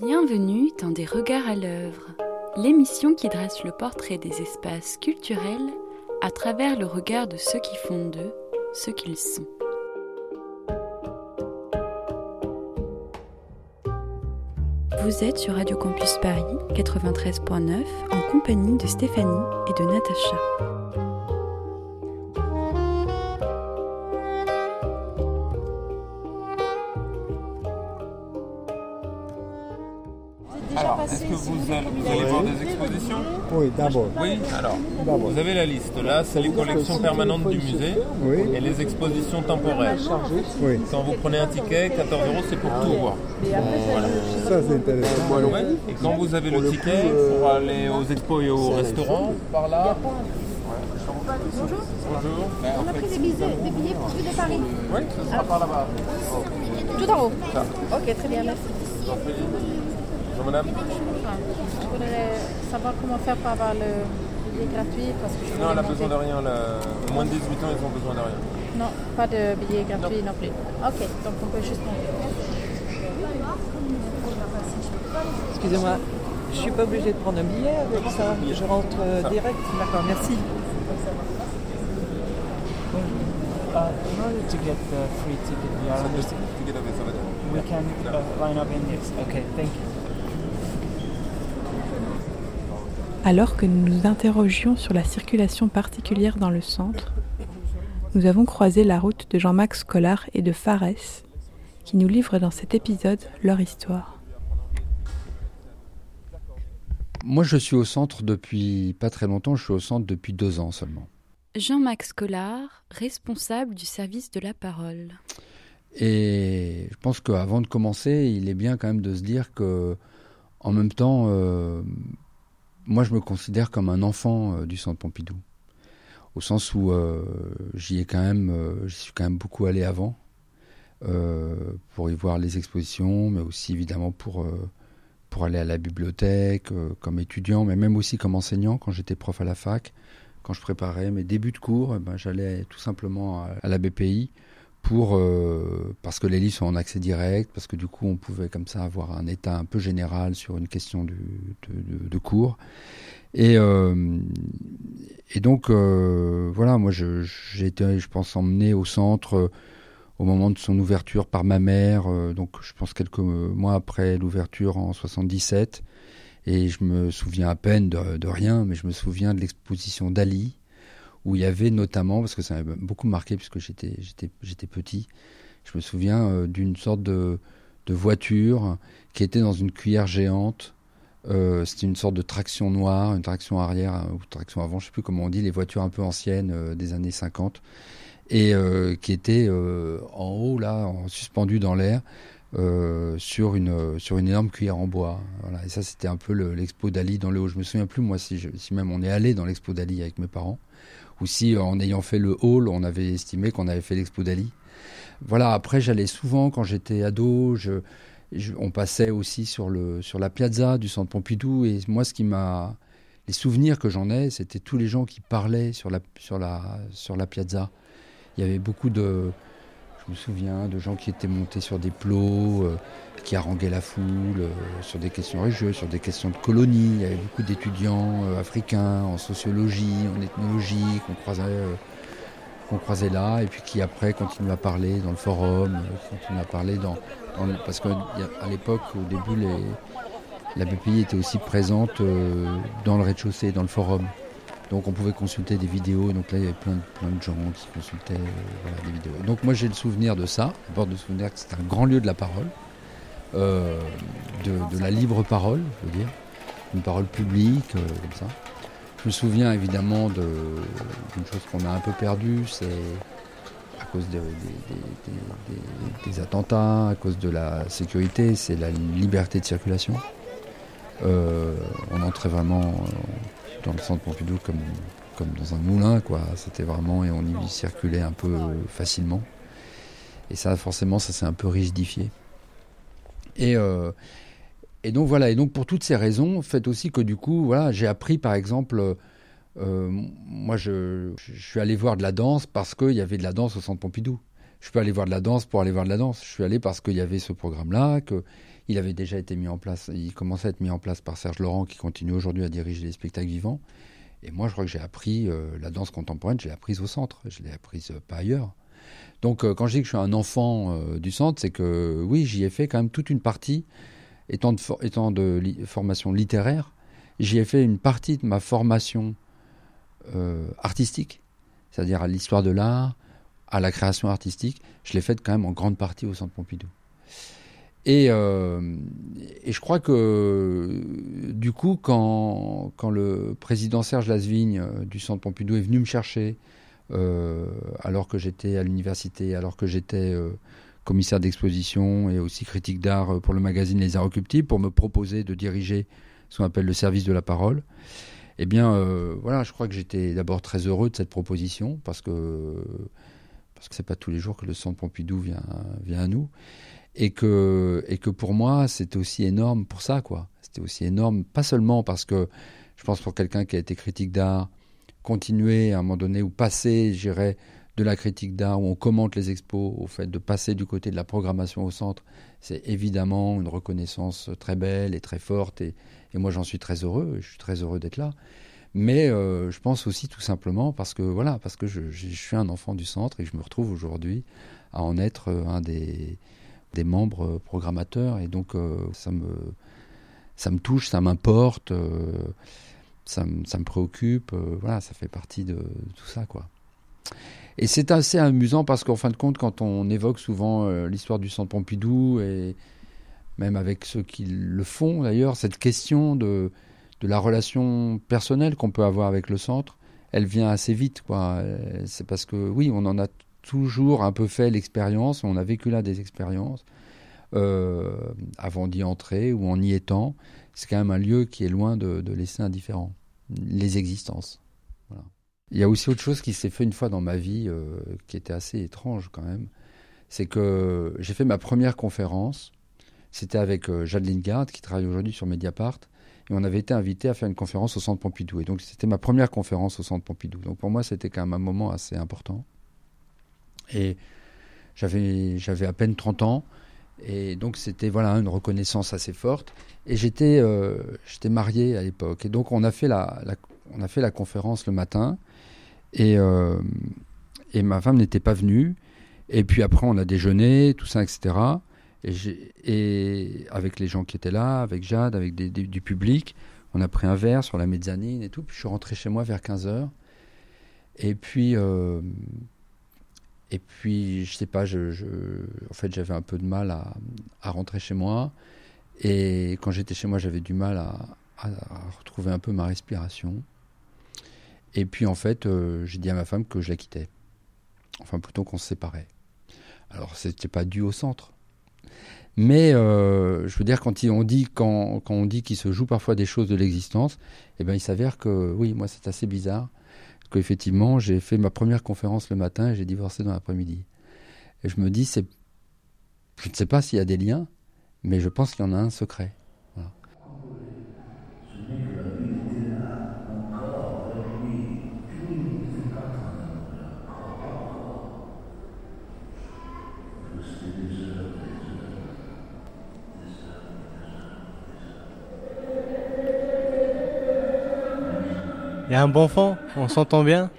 Bienvenue dans Des Regards à l'œuvre, l'émission qui dresse le portrait des espaces culturels à travers le regard de ceux qui font d'eux ce qu'ils sont. Vous êtes sur Radio Campus Paris 93.9 en compagnie de Stéphanie et de Natacha. Est-ce que vous allez, vous allez voir des expositions Oui, d'abord. Oui, alors, vous avez la liste. Là, c'est les collections permanentes du musée Oui. et les expositions temporaires. Oui, Quand vous prenez un ticket, 14 euros, c'est pour tout voir. ça c'est intéressant. Ouais. Et quand vous avez le ticket pour aller aux expos et au restaurant, par là. Bonjour. Bonjour. On a pris des billets, des billets pour de Paris. Oui, ce sera par là-bas. Tout en haut. Ok, très bien, merci. Bonjour madame. Je voudrais savoir comment faire pour avoir le billet gratuit parce que je Non, elle a besoin de rien. là. Moins de 18 ans, ils ont besoin de rien. Non, pas de billet gratuit non, plus. Ok, donc on peut juste monter. Excusez-moi, je suis pas obligée de prendre un billet avec ça. Je rentre euh, direct. D'accord, merci. Uh, in order to get the free ticket, are we can uh, line up in this. Okay, thank you. Alors que nous nous interrogions sur la circulation particulière dans le centre, nous avons croisé la route de Jean-Max Collard et de Fares, qui nous livrent dans cet épisode leur histoire. Moi, je suis au centre depuis pas très longtemps. Je suis au centre depuis deux ans seulement. Jean-Max Collard, responsable du service de la parole. Et je pense qu'avant de commencer, il est bien quand même de se dire que, en même temps, euh, moi, je me considère comme un enfant euh, du Centre Pompidou, au sens où euh, j'y ai quand même, euh, j'y suis quand même beaucoup allé avant pour y voir les expositions, mais aussi évidemment pour pour aller à la bibliothèque comme étudiant, mais même aussi comme enseignant quand j'étais prof à la fac. Quand je préparais mes débuts de cours, eh ben, j'allais tout simplement à, à la BPI pour euh, parce que les livres sont en accès direct, parce que du coup on pouvait comme ça avoir un état un peu général sur une question de, cours. Et, euh, et donc euh, voilà, moi j'ai été, je pense, emmené au centre au moment de son ouverture par ma mère, donc je pense quelques mois après l'ouverture en 77. Et je me souviens à peine de rien, mais je me souviens de l'exposition d'Ali, où il y avait notamment, parce que ça m'a beaucoup marqué puisque j'étais petit, je me souviens euh, d'une sorte de, voiture qui était dans une cuillère géante. Euh, C'était une sorte de traction noire, une traction arrière euh, ou traction avant, je sais plus comment on dit, les voitures un peu anciennes des années 50, et qui était en haut là, en, suspendu dans l'air. sur une sur une énorme cuillère en bois. Et ça, c'était un peu le- l'expo d'Ali dans le haut. Je me souviens plus moi si, si même on est allé dans l'expo d'Ali avec mes parents, ou si euh, en ayant fait le hall, on avait estimé qu'on avait fait l'expo d'Ali. Voilà. Après, j'allais souvent quand j'étais ado. On passait aussi sur le sur la piazza du Centre Pompidou. Et moi, ce qui m'a les souvenirs que j'en ai, c'était tous les gens qui parlaient sur la sur la sur la piazza. Il y avait beaucoup de je me souviens de gens qui étaient montés sur des plots, euh, qui haranguaient la foule, euh, sur des questions religieuses, sur des questions de colonies. Il y avait beaucoup d'étudiants euh, africains en sociologie, en ethnologie, qu'on croisait, là, et puis qui après continuent à parler dans le forum, continuent à parler dans... parce qu'à l'époque, au début, la BPI était aussi présente dans le rez-de-chaussée, dans le forum. Donc on pouvait consulter des vidéos, donc là il y avait plein, de- plein de gens qui consultaient euh, des vidéos. Donc moi j'ai le souvenir de ça, d'abord de souvenir que c'est un grand lieu de la parole, euh, de, la libre parole, je veux dire, une parole publique, euh, comme ça. Je me souviens évidemment de- d'une chose qu'on a un peu perdue, c'est à cause de- des- attentats, à cause de la sécurité, c'est la liberté de circulation. On entrait vraiment dans le centre Pompidou comme, comme dans un moulin, quoi. C'était vraiment, et on y circulait un peu euh, facilement. Et ça, forcément, ça s'est un peu rigidifié. Et, euh, et donc voilà, et donc pour toutes ces raisons, fait aussi que du coup, voilà, j'ai appris par exemple, euh, moi je, je suis allé voir de la danse parce qu'il y avait de la danse au centre Pompidou. Je pas allé voir de la danse pour aller voir de la danse. Je suis allé parce qu'il y avait ce programme-là, qu'il Il avait déjà été mis en place, il commençait à être mis en place par Serge Laurent, qui continue aujourd'hui à diriger les spectacles vivants. Et moi, je crois que j'ai appris la danse contemporaine, je l'ai apprise au centre, je l'ai apprise pas ailleurs. Donc, quand je dis que je suis un enfant du centre, c'est que oui, j'y ai fait quand même toute une partie, étant de formation littéraire, j'y ai fait une partie de ma formation artistique, c'est-à-dire à l'histoire de l'art, à la création artistique, je l'ai faite quand même en grande partie au Centre Pompidou. Et, euh, et, je crois que du coup, quand, le président Serge Lasvigne euh, du Centre Pompidou est venu me chercher, euh, alors que j'étais à l'université, alors que j'étais commissaire d'exposition et aussi critique d'art pour le magazine Les Arts Occultibles, pour me proposer de diriger ce qu'on appelle le service de la parole, eh bien, voilà, je crois que j'étais d'abord très heureux de cette proposition parce que parce que pas tous les jours que le Centre Pompidou vient, vient à nous, et que, et que pour moi, c'était aussi énorme pour ça, quoi. C'était aussi énorme, pas seulement parce que je pense pour quelqu'un qui a été critique d'art, continuer à un moment donné ou passer, j'irais, de la critique d'art où on commente les expos, au fait de passer du côté de la programmation au centre, c'est évidemment une reconnaissance très belle et très forte, et, et moi j'en suis très heureux, je suis très heureux d'être là. Mais euh, je pense aussi tout simplement parce que voilà, parce que je, suis un enfant du centre et je me retrouve aujourd'hui à en être euh, un des, des membres programmateurs et donc euh, ça me ça me touche, ça m'importe, ça, ça, me préoccupe, voilà, ça fait partie de, tout ça quoi. Et c'est assez amusant parce qu'en fin de compte, quand on évoque souvent l'histoire du Centre Pompidou et même avec ceux qui le font d'ailleurs, cette question de de la relation personnelle qu'on peut avoir avec le centre, elle vient assez vite. quoi. C'est parce que oui, on en a toujours un peu fait l'expérience, on a vécu là des expériences euh, avant d'y entrer ou en y étant. C'est quand même un lieu qui est loin de, laisser indifférent les existences. Il y a aussi autre chose qui s'est fait une fois dans ma vie euh, qui était assez étrange quand même. C'est que j'ai fait ma première conférence. C'était avec euh, Jade qui travaille aujourd'hui sur Mediapart. Et on avait été invité à faire une conférence au Centre Pompidou. Et donc, c'était ma première conférence au Centre Pompidou. Donc, pour moi, c'était quand même un moment assez important. Et j'avais, à peine 30 ans. Et donc, c'était voilà, une reconnaissance assez forte. Et j'étais, euh, marié à l'époque. Et donc, on a, fait la, on a fait la conférence le matin. Et, euh, et ma femme n'était pas venue. Et puis après, on a déjeuné, tout ça, etc. Et, et, avec les gens qui étaient là, avec Jade, avec du public, on a pris un verre sur la mezzanine et tout. Puis je suis rentré chez moi vers 15h. Et puis, euh, et puis, je sais pas, en fait, j'avais un peu de mal à, rentrer chez moi. Et quand j'étais chez moi, j'avais du mal à, à, retrouver un peu ma respiration. Et puis, en fait, euh, j'ai dit à ma femme que je la quittais. Enfin, plutôt qu'on se séparait. Alors, c'était pas dû au centre. Mais euh, je veux dire, quand on dit, quand, on dit qu'il se joue parfois des choses de l'existence, eh ben, il s'avère que, oui, moi, c'est assez bizarre. Qu'effectivement, j'ai fait ma première conférence le matin et j'ai divorcé dans l'après-midi. Et je me dis, je ne sais pas s'il y a des liens, mais je pense qu'il y en a un secret. Il y a un bon fond, on s'entend bien.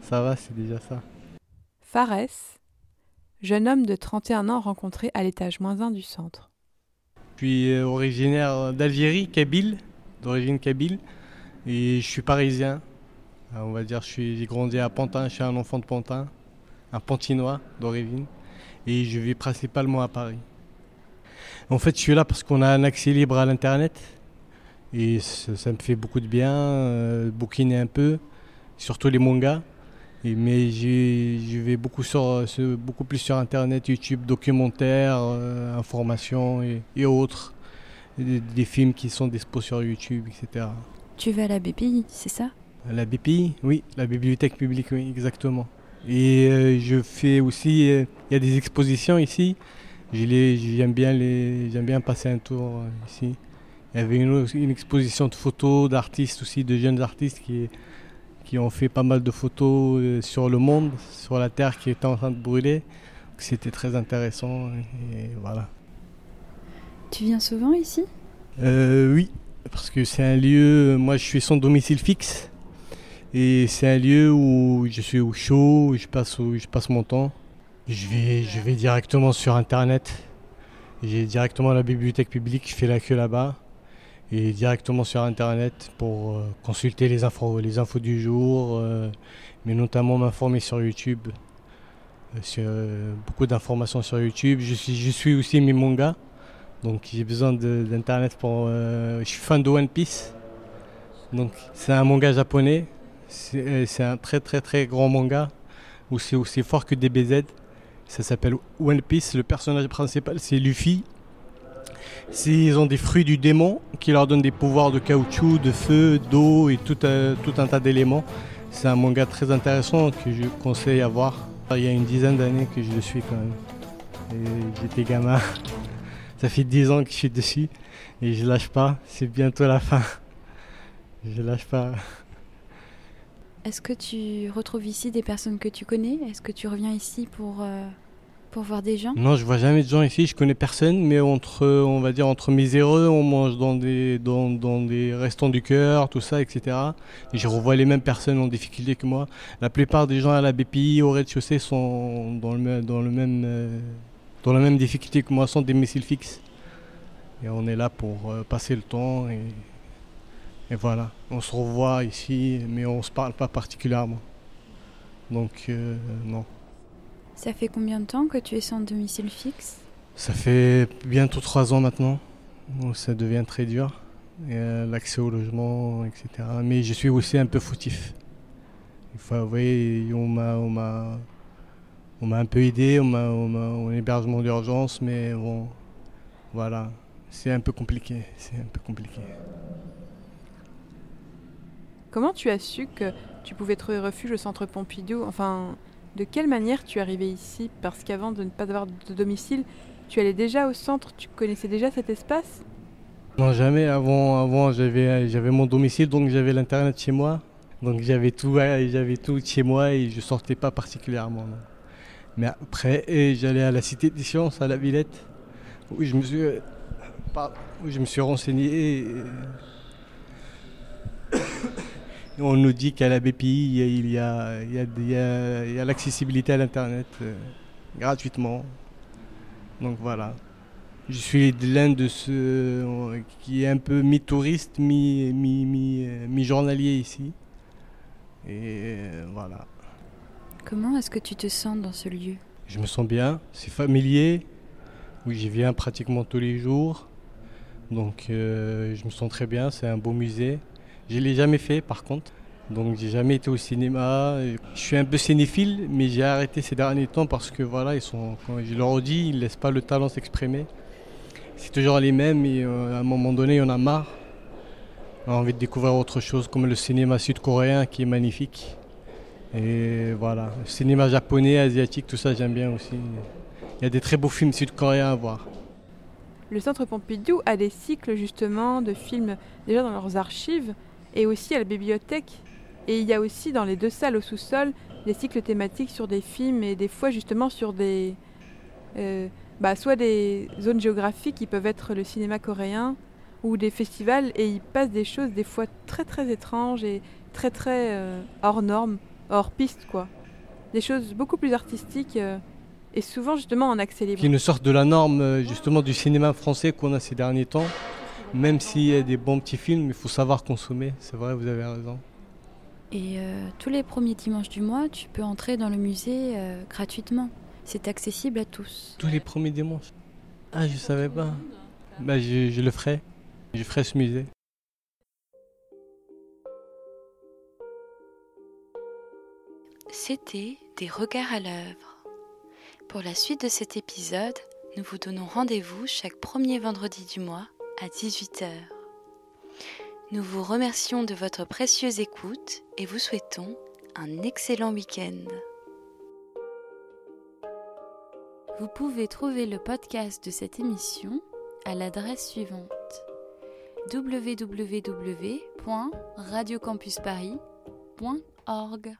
Ça va, c'est déjà ça. Fares, jeune homme de 31 ans rencontré à l'étage moins 1 du centre. Je suis euh, originaire d'Algérie, Kabyle, d'origine Kabyle, et je suis parisien. Euh, on va dire, je suis grandi à Pantin, je suis un enfant de Pantin, un Pantinois d'origine, et je vis principalement à Paris. En fait, je suis là parce qu'on a un accès libre à l'Internet, et ça, me fait beaucoup de bien, euh, bouquiner un peu, surtout les mangas. Et, mais je vais beaucoup, sur, beaucoup plus sur Internet, YouTube, documentaires, euh, informations et, autres. Des, films qui sont dispo sur YouTube, etc. Tu vas à la BPI, c'est ça? La BPI, oui, la bibliothèque publique, oui, exactement. Et euh, je fais aussi, il y a des expositions ici. J'aime bien, bien passer un tour ici. Il y avait une, exposition de photos d'artistes aussi, de jeunes artistes qui, qui ont fait pas mal de photos euh, sur le monde, sur la Terre qui était en train de brûler. C'était très intéressant et voilà. Tu viens souvent ici? Euh, Oui, parce que c'est un lieu, moi je suis sans domicile fixe. Et c'est un lieu où je suis au chaud, où je passe, où je passe mon temps. Je vais, je vais directement sur Internet. J'ai directement la bibliothèque publique, je fais la queue là-bas. Et directement sur Internet pour euh, consulter les infos, les infos du jour, euh, mais notamment m'informer sur YouTube. Euh, sur, beaucoup d'informations sur YouTube. Je suis, je suis aussi mes mangas. Donc j'ai besoin d'internet pour. je suis fan de One Piece. Donc c'est un manga japonais c'est un très très très grand manga où c'est aussi fort que DBZ. Ça s'appelle One Piece. Le personnage principal c'est Luffy. Ils ont des fruits du démon qui leur donnent des pouvoirs de caoutchouc, de feu, d'eau et tout, euh, tout un tas d'éléments. C'est un manga très intéressant que je conseille à voir. Il y a une dizaine d'années que je le suis quand même. J'étais gamin. Ça fait dix ans que je suis dessus et je lâche pas. C'est bientôt la fin. Je lâche pas. Est-ce que tu retrouves ici des personnes que tu connais? Est-ce que tu reviens ici pour, euh, voir des gens Non, je vois jamais de gens ici, je connais personne, mais entre, on va dire, entre miséreux, on mange dans des, dans, des restaurants du cœur, tout ça, etc. Et je revois les mêmes personnes en difficulté que moi. La plupart des gens à la BPI, au rez-de-chaussée, sont dans, le, dans, le même, euh, dans la même difficulté que moi, sont des missiles fixes. Et on est là pour euh, passer le temps et et voilà, on se revoit ici, mais on ne se parle pas particulièrement. Donc, euh, non. Ça fait combien de temps que tu es sans domicile fixe? Ça fait bientôt trois ans maintenant. Donc ça devient très dur. Euh, l'accès au logement, etc. Mais je suis aussi un peu fautif. Il faut avouer, on m'a, on m'a, on m'a un peu aidé, on m'a, on hébergement d'urgence, mais bon, voilà, c'est un peu compliqué. C'est un peu compliqué. Comment tu as su que tu pouvais trouver refuge au centre Pompidou? Enfin, de quelle manière tu es arrivé ici? Parce qu'avant de ne pas avoir de domicile, tu allais déjà au centre, tu connaissais déjà cet espace? Non, jamais. Avant, avant j'avais, j'avais mon domicile, donc j'avais l'internet chez moi. Donc j'avais tout, j'avais tout chez moi et je sortais pas particulièrement. Mais après, j'allais à la Cité des Sciences, à la Villette, où je me suis, euh, où je me suis renseigné. On nous dit qu'à la BPI, il y a, l'accessibilité à l'Internet euh, gratuitement. Donc voilà. Je suis l'un de ceux qui est un peu mi-touriste, mi-journalier ici. Et euh, voilà. Comment est-ce que tu te sens dans ce lieu? Je me sens bien, c'est familier. Oui, j'y viens pratiquement tous les jours. Donc euh, je me sens très bien, c'est un beau musée. Je ne l'ai jamais fait par contre. Donc j'ai jamais été au cinéma. Je suis un peu cinéphile, mais j'ai arrêté ces derniers temps parce que voilà, ils sont, je leur dis, ils ne laissent pas le talent s'exprimer. C'est toujours les mêmes et euh, à un moment donné, on a marre. On a envie de découvrir autre chose comme le cinéma sud-coréen qui est magnifique. Et voilà, le cinéma japonais, asiatique, tout ça j'aime bien aussi. Il y a des très beaux films sud-coréens à voir. Le Centre Pompidou a des cycles justement de films déjà dans leurs archives et aussi à la bibliothèque. Et il y a aussi dans les deux salles au sous-sol des cycles thématiques sur des films et des fois justement sur des... Euh, bah, soit des zones géographiques qui peuvent être le cinéma coréen ou des festivals et ils passent des choses des fois très très étranges et très très euh, hors normes, hors piste quoi. Des choses beaucoup plus artistiques euh, et souvent justement en accès libre. Qui ne sortent de la norme justement du cinéma français qu'on a ces derniers temps. Même s'il y a des bons petits films, il faut savoir consommer. C'est vrai, vous avez raison. Et euh, tous les premiers dimanches du mois, tu peux entrer dans le musée euh, gratuitement. C'est accessible à tous. Tous les premiers dimanches Ah, je savais pas. Bah, je, je le ferai. Je ferai ce musée. C'était Des regards à l'œuvre. Pour la suite de cet épisode, nous vous donnons rendez-vous chaque premier vendredi du mois à 18h. Nous vous remercions de votre précieuse écoute et vous souhaitons un excellent week-end. Vous pouvez trouver le podcast de cette émission à l'adresse suivante www.radiocampusparis.org.